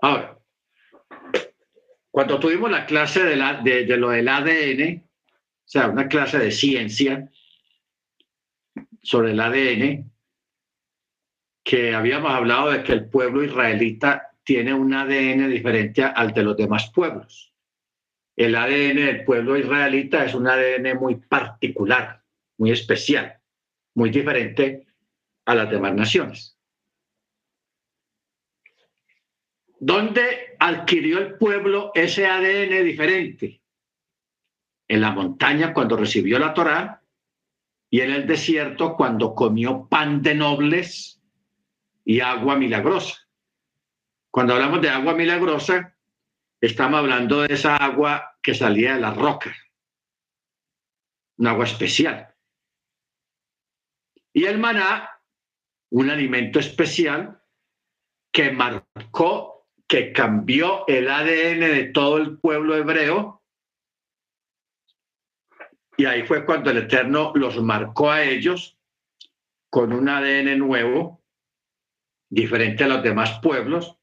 Ahora, cuando tuvimos la clase de, la, de, lo del ADN, o sea, una clase de ciencia sobre el ADN, que habíamos hablado de que el pueblo israelita tiene un ADN diferente al de los demás pueblos. El ADN del pueblo israelita es un ADN muy particular, muy especial, muy diferente a las demás naciones. ¿Dónde adquirió el pueblo ese ADN diferente? En la montaña cuando recibió la Torá y en el desierto cuando comió pan de nobles y agua milagrosa. Cuando hablamos de agua milagrosa, estamos hablando de esa agua que salía de la roca, un agua especial. Y el maná, un alimento especial que marcó que cambió el ADN de todo el pueblo hebreo. Y ahí fue cuando el Eterno los marcó a ellos con un ADN nuevo, diferente a los demás pueblos,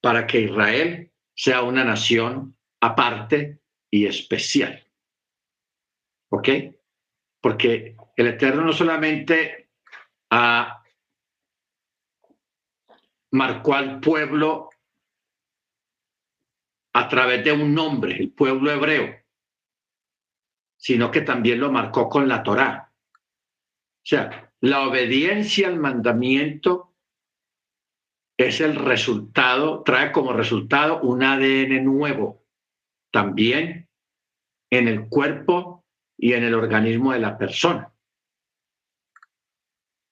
para que Israel sea una nación aparte y especial. ¿Ok? Porque el Eterno no solamente marcó al pueblo a través de un nombre, el pueblo hebreo, sino que también lo marcó con la Torá. O sea, la obediencia al mandamiento es el resultado, trae como resultado un ADN nuevo, también en el cuerpo y en el organismo de la persona.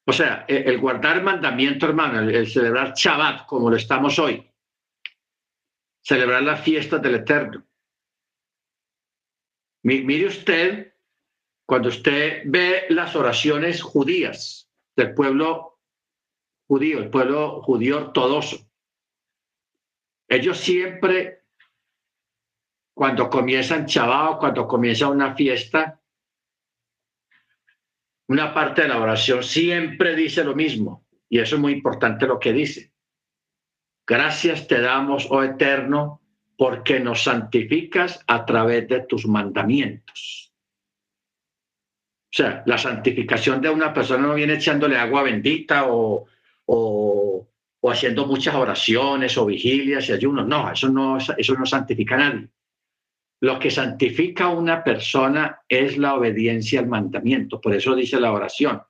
O sea, el guardar mandamiento, hermano, el celebrar Shabbat como lo estamos hoy, celebrar las fiestas del Eterno. Mire usted, cuando usted ve las oraciones judías del pueblo judío, el pueblo judío ortodoxo, ellos siempre, cuando comienzan Shabbat, cuando comienza una fiesta, una parte de la oración siempre dice lo mismo, y eso es muy importante lo que dice. Gracias te damos, oh Eterno, porque nos santificas a través de tus mandamientos. O sea, la santificación de una persona no viene echándole agua bendita o, o, haciendo muchas oraciones o vigilias y ayunos. No, eso no, eso no santifica a nadie. Lo que santifica a una persona es la obediencia al mandamiento. Por eso dice la oración.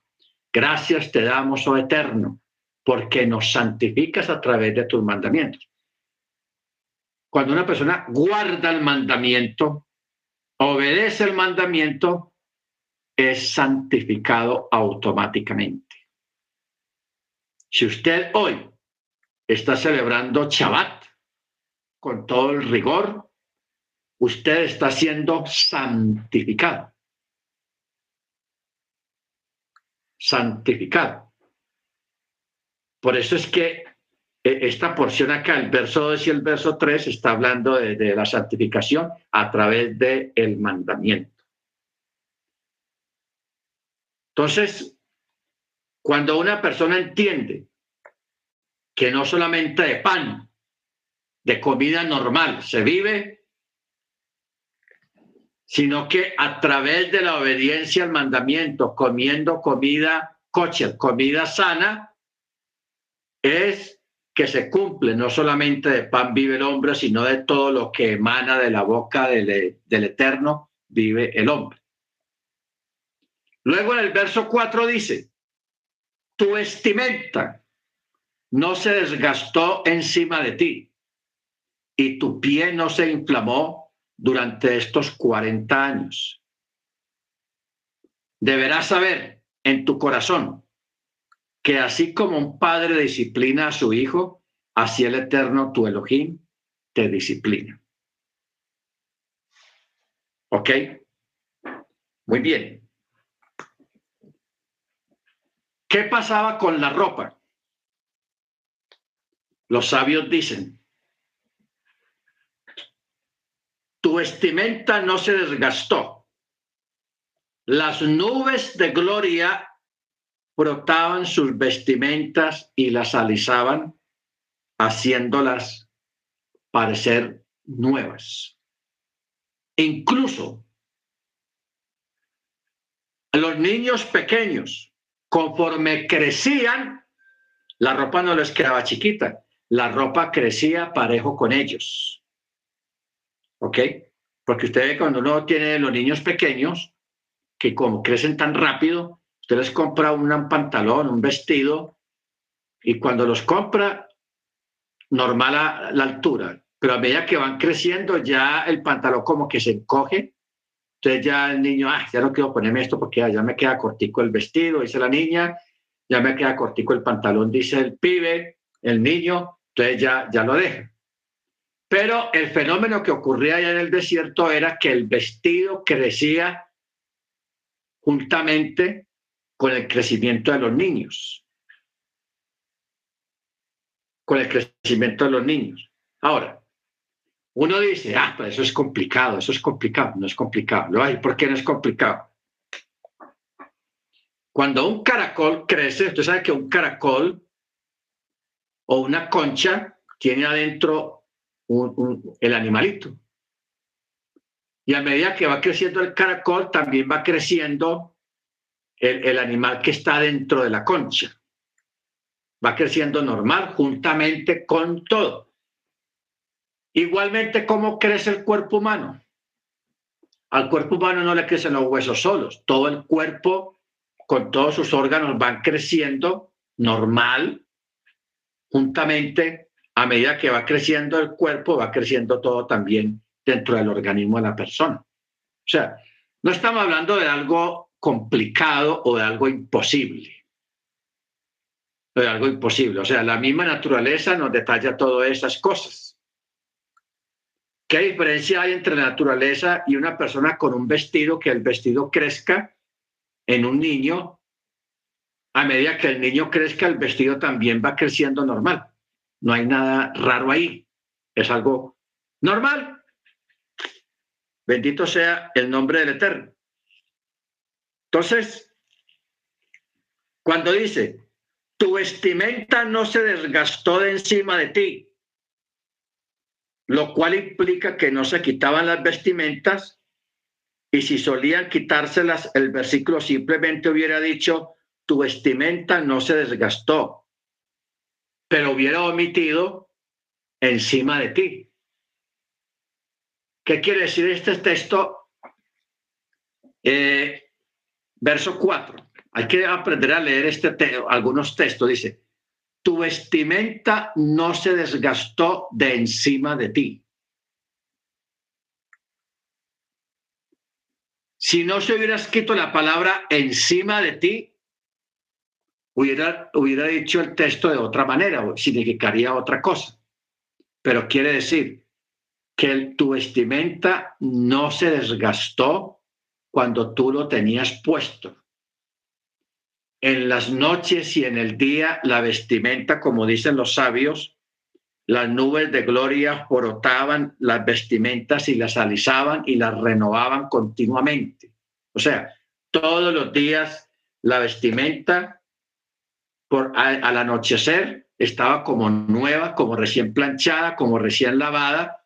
Gracias te damos, oh Eterno, porque nos santificas a través de tus mandamientos. Cuando una persona guarda el mandamiento, obedece el mandamiento, es santificado automáticamente. Si usted hoy está celebrando Shabbat con todo el rigor, usted está siendo santificado. Santificado. Por eso es que eh, esta porción acá, el verso 2 y el verso 3, está hablando de, la santificación a través del el mandamiento. Entonces, cuando una persona entiende que no solamente de pan, de comida normal se vive, sino que a través de la obediencia al mandamiento, comiendo comida kosher, comida sana, es que se cumple, no solamente de pan vive el hombre, sino de todo lo que emana de la boca del, del Eterno vive el hombre. Luego en el verso 4 dice, tu vestimenta no se desgastó encima de ti y tu pie no se inflamó durante estos 40 años. Deberás saber en tu corazón que así como un padre disciplina a su hijo, así el eterno tu Elohim te disciplina. ¿Ok? Muy bien. ¿Qué pasaba con la ropa? Los sabios dicen, tu vestimenta no se desgastó. Las nubes de gloria frotaban sus vestimentas y las alisaban, haciéndolas parecer nuevas. Incluso los niños pequeños, conforme crecían, la ropa no les quedaba chiquita, la ropa crecía parejo con ellos. ¿Ok? Porque usted ve cuando uno tiene los niños pequeños, que como crecen tan rápido, Usted les compra un pantalón, un vestido, y cuando los compra, normal a la altura, pero a medida que van creciendo, ya el pantalón como que se encoge. Entonces ya el niño, ah, ya no quiero ponerme esto porque ya, me queda cortico el vestido, dice la niña, ya me queda cortico el pantalón, dice el pibe, el niño, entonces ya, ya lo deja. Pero el fenómeno que ocurría allá en el desierto era que el vestido crecía juntamente con el crecimiento de los niños. Con el crecimiento de los niños. Ahora, uno dice, ah, pues eso es complicado, eso es complicado, no es complicado. ¿Por qué no es complicado? Cuando un caracol crece, usted sabe que un caracol o una concha tiene adentro el animalito. Y a medida que va creciendo el caracol, también va creciendo el, animal que está dentro de la concha. Va creciendo normal juntamente con todo. Igualmente, ¿cómo crece el cuerpo humano? Al cuerpo humano no le crecen los huesos solos. Todo el cuerpo, con todos sus órganos, van creciendo normal, juntamente a medida que va creciendo el cuerpo, va creciendo todo también dentro del organismo de la persona. O sea, no estamos hablando de algo complicado o de algo imposible. de algo imposible. O sea, la misma naturaleza nos detalla todas esas cosas. ¿Qué diferencia hay entre la naturaleza y una persona con un vestido que el vestido crezca en un niño? A medida que el niño crezca, el vestido también va creciendo normal. No hay nada raro ahí. Es algo normal. Bendito sea el nombre del Eterno. Entonces, cuando dice, tu vestimenta no se desgastó de encima de ti, lo cual implica que no se quitaban las vestimentas y si solían quitárselas, el versículo simplemente hubiera dicho, tu vestimenta no se desgastó, pero hubiera omitido encima de ti. ¿Qué quiere decir este texto? Eh, Verso 4. Hay que aprender a leer este algunos textos. Dice, tu vestimenta no se desgastó de encima de ti. Si no se hubiera escrito la palabra encima de ti, hubiera, hubiera dicho el texto de otra manera, significaría otra cosa. Pero quiere decir que tu vestimenta no se desgastó cuando tú lo tenías puesto. En las noches y en el día, la vestimenta, como dicen los sabios, las nubes de gloria frotaban las vestimentas y las alisaban y las renovaban continuamente. O sea, todos los días la vestimenta por, al anochecer estaba como nueva, como recién planchada, como recién lavada,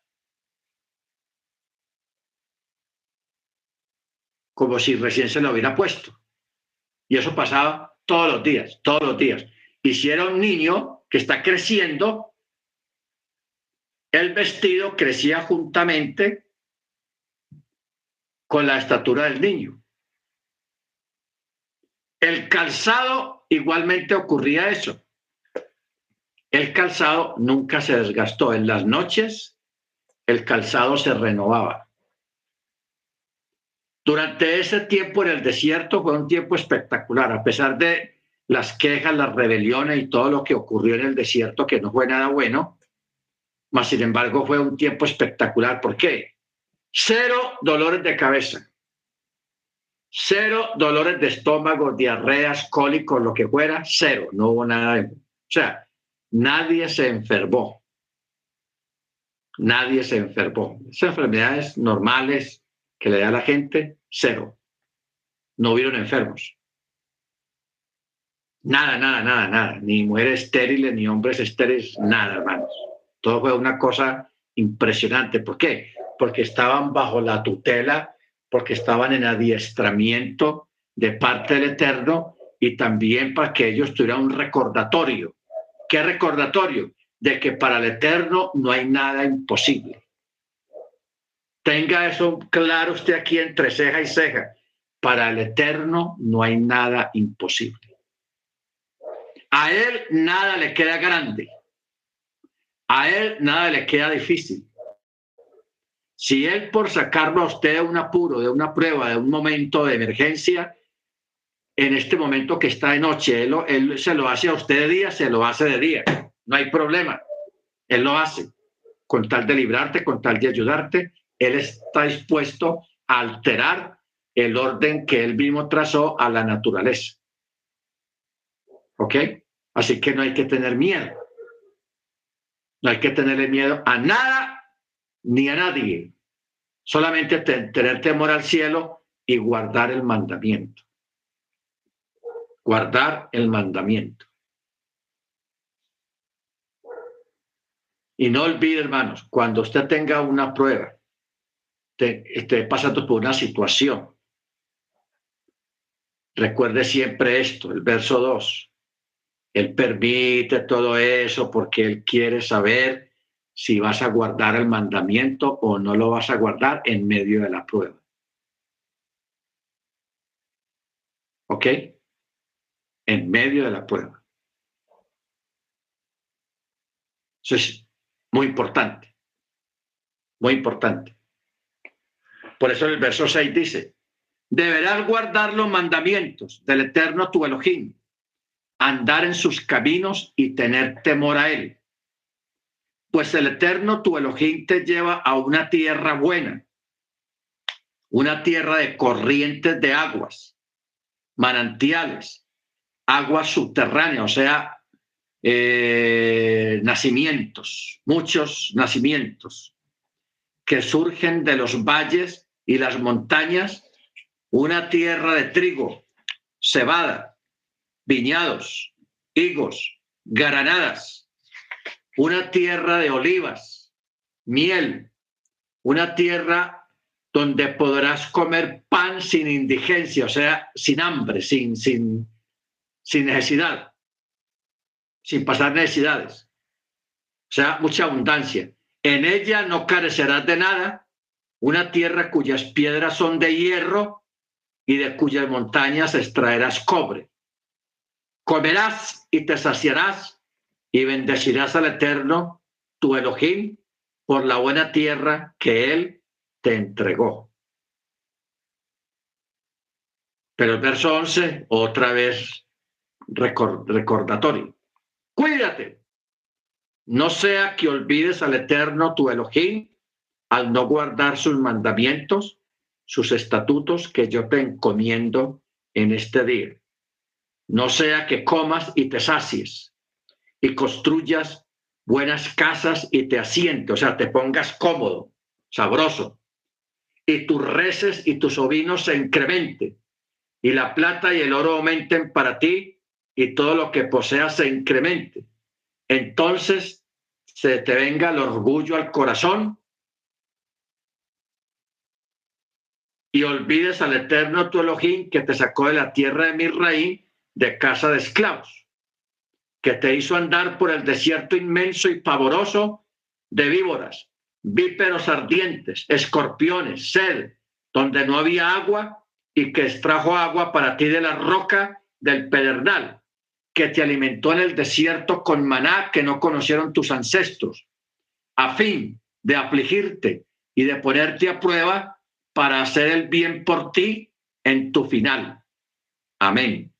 como si recién se lo hubiera puesto. Y eso pasaba todos los días, todos los días. Y si era un niño, que está creciendo, el vestido crecía juntamente con la estatura del niño. El calzado igualmente ocurría eso. El calzado nunca se desgastó. En las noches el calzado se renovaba. Durante ese tiempo en el desierto fue un tiempo espectacular, a pesar de las quejas, las rebeliones y todo lo que ocurrió en el desierto, que no fue nada bueno, mas sin embargo fue un tiempo espectacular. ¿Por qué? Cero dolores de cabeza, cero dolores de estómago, diarreas, cólicos, lo que fuera, cero, no hubo nada. De... O sea, nadie se enfermó. Nadie se enfermó. Esas enfermedades normales que le da a la gente, cero. No hubieron enfermos. Nada, nada, nada, nada. Ni mujeres estériles, ni hombres estériles, nada, hermanos. Todo fue una cosa impresionante. ¿Por qué? Porque estaban bajo la tutela, porque estaban en adiestramiento de parte del Eterno y también para que ellos tuvieran un recordatorio. ¿Qué recordatorio? De que para el Eterno no hay nada imposible. Tenga eso claro usted aquí entre ceja y ceja. Para el Eterno no hay nada imposible. A Él nada le queda grande. A Él nada le queda difícil. Si Él por sacarlo a usted de un apuro, de una prueba, de un momento de emergencia, en este momento que está de noche, él, él se lo hace a usted de día, se lo hace de día. No hay problema. Él lo hace con tal de librarte, con tal de ayudarte. Él está dispuesto a alterar el orden que él mismo trazó a la naturaleza. ¿Ok? Así que no hay que tener miedo. No hay que tenerle miedo a nada ni a nadie. Solamente tener temor al cielo y guardar el mandamiento. Guardar el mandamiento. Y no olvide, hermanos, cuando usted tenga una prueba, esté pasando por una situación, recuerde siempre esto, el verso 2. Él permite todo eso porque Él quiere saber si vas a guardar el mandamiento o no lo vas a guardar en medio de la prueba. ¿Ok? En medio de la prueba. Eso es muy importante. Muy importante. Por eso el verso 6 dice, deberás guardar los mandamientos del eterno tu Elohim andar en sus caminos y tener temor a él. Pues el Eterno tu Elohim te lleva a una tierra buena, una tierra de corrientes de aguas, manantiales, aguas subterráneas, o sea, eh, nacimientos, muchos nacimientos que surgen de los valles y las montañas, una tierra de trigo, cebada, viñados, higos, granadas, una tierra de olivas, miel, una tierra donde podrás comer pan sin indigencia, o sea, sin hambre, sin, sin, sin necesidad, sin pasar necesidades. O sea, mucha abundancia. En ella no carecerás de nada, una tierra cuyas piedras son de hierro y de cuyas montañas extraerás cobre comerás y te saciarás y bendecirás al Eterno, tu Elohim, por la buena tierra que Él te entregó. Pero el verso 11, otra vez recordatorio. Cuídate. No sea que olvides al Eterno, tu Elohim, al no guardar sus mandamientos, sus estatutos que yo te encomiendo en este día no sea que comas y te sacies y construyas buenas casas y te asientes, o sea, te pongas cómodo, sabroso, y tus reses y tus ovinos se incrementen, y la plata y el oro aumenten para ti, y todo lo que poseas se incremente. Entonces se te venga el orgullo al corazón y olvides al eterno tu Elohim que te sacó de la tierra de Misraín de casa de esclavos. que te hizo andar por el desierto inmenso y pavoroso de víboras, víperos ardientes, escorpiones, sed, donde no había agua y que extrajo agua para ti de la roca del pedernal, que te alimentó en el desierto con maná que no conocieron tus ancestros, a fin de afligirte y de ponerte a prueba para hacer el bien por ti en tu final. Amén.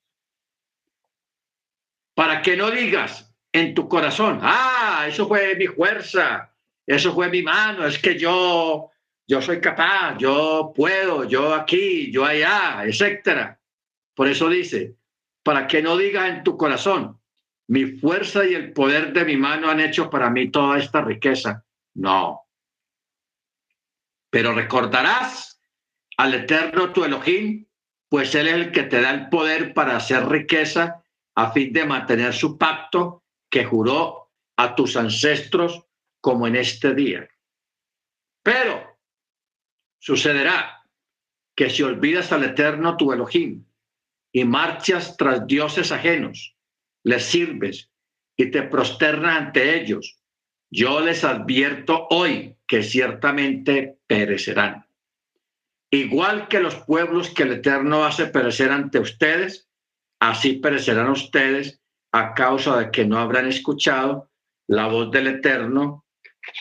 Para que no digas en tu corazón, ah, eso fue mi fuerza, eso fue mi mano, es que yo, yo soy capaz, yo puedo, yo aquí, yo allá, etcétera. Por eso dice, para que no digas en tu corazón, mi fuerza y el poder de mi mano han hecho para mí toda esta riqueza. No. Pero recordarás al eterno tu Elohim, pues él es el que te da el poder para hacer riqueza a fin de mantener su pacto que juró a tus ancestros como en este día. Pero sucederá que si olvidas al eterno tu Elohim y marchas tras dioses ajenos, les sirves y te prosternas ante ellos, yo les advierto hoy que ciertamente perecerán. Igual que los pueblos que el Eterno hace perecer ante ustedes, así perecerán ustedes a causa de que no habrán escuchado la voz del Eterno,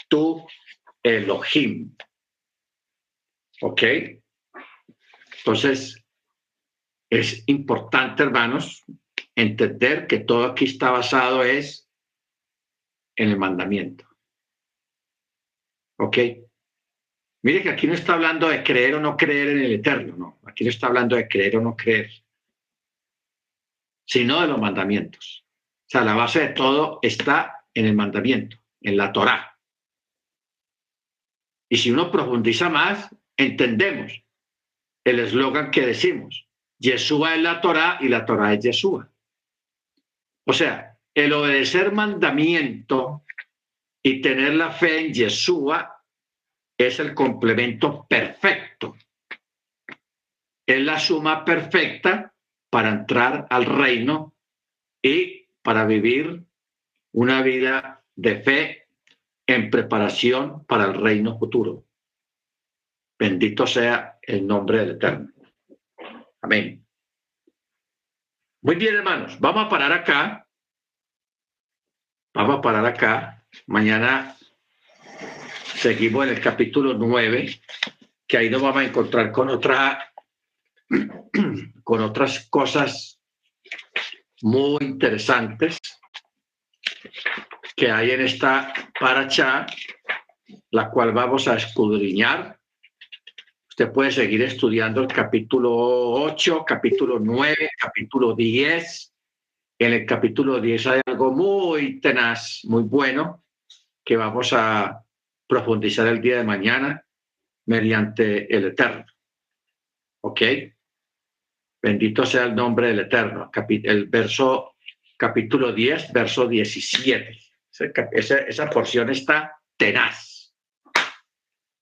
tu Elohim. ¿Ok? Entonces, es importante, hermanos, entender que todo aquí está basado es en el mandamiento. ¿Ok? Mire que aquí no está hablando de creer o no creer en el eterno, no. Aquí no está hablando de creer o no creer, sino de los mandamientos. O sea, la base de todo está en el mandamiento, en la Torá. Y si uno profundiza más, entendemos el eslogan que decimos. Yeshua es la Torá y la Torá es Yeshua. O sea, el obedecer mandamiento y tener la fe en Yeshua es el complemento perfecto. Es la suma perfecta para entrar al reino y para vivir una vida de fe en preparación para el reino futuro. Bendito sea el nombre del Eterno. Amén. Muy bien, hermanos, vamos a parar acá. Vamos a parar acá. Mañana seguimos en el capítulo 9, que ahí nos vamos a encontrar con otra con otras cosas muy interesantes que hay en esta paracha, la cual vamos a escudriñar Usted puede seguir estudiando el capítulo 8, capítulo 9, capítulo 10. En el capítulo 10 hay algo muy tenaz, muy bueno, que vamos a profundizar el día de mañana mediante el Eterno. ¿Ok? Bendito sea el nombre del Eterno. El verso, capítulo 10, verso 17. Esa, porción está tenaz.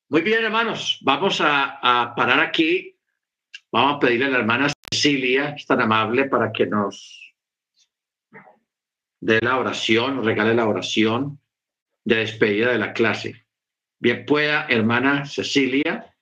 Muy bien, hermanos, vamos a, parar aquí. Vamos a pedirle a la hermana Cecilia, es tan amable, para que nos dé la oración, regale la oración de despedida de la clase. Bien pueda, hermana Cecilia.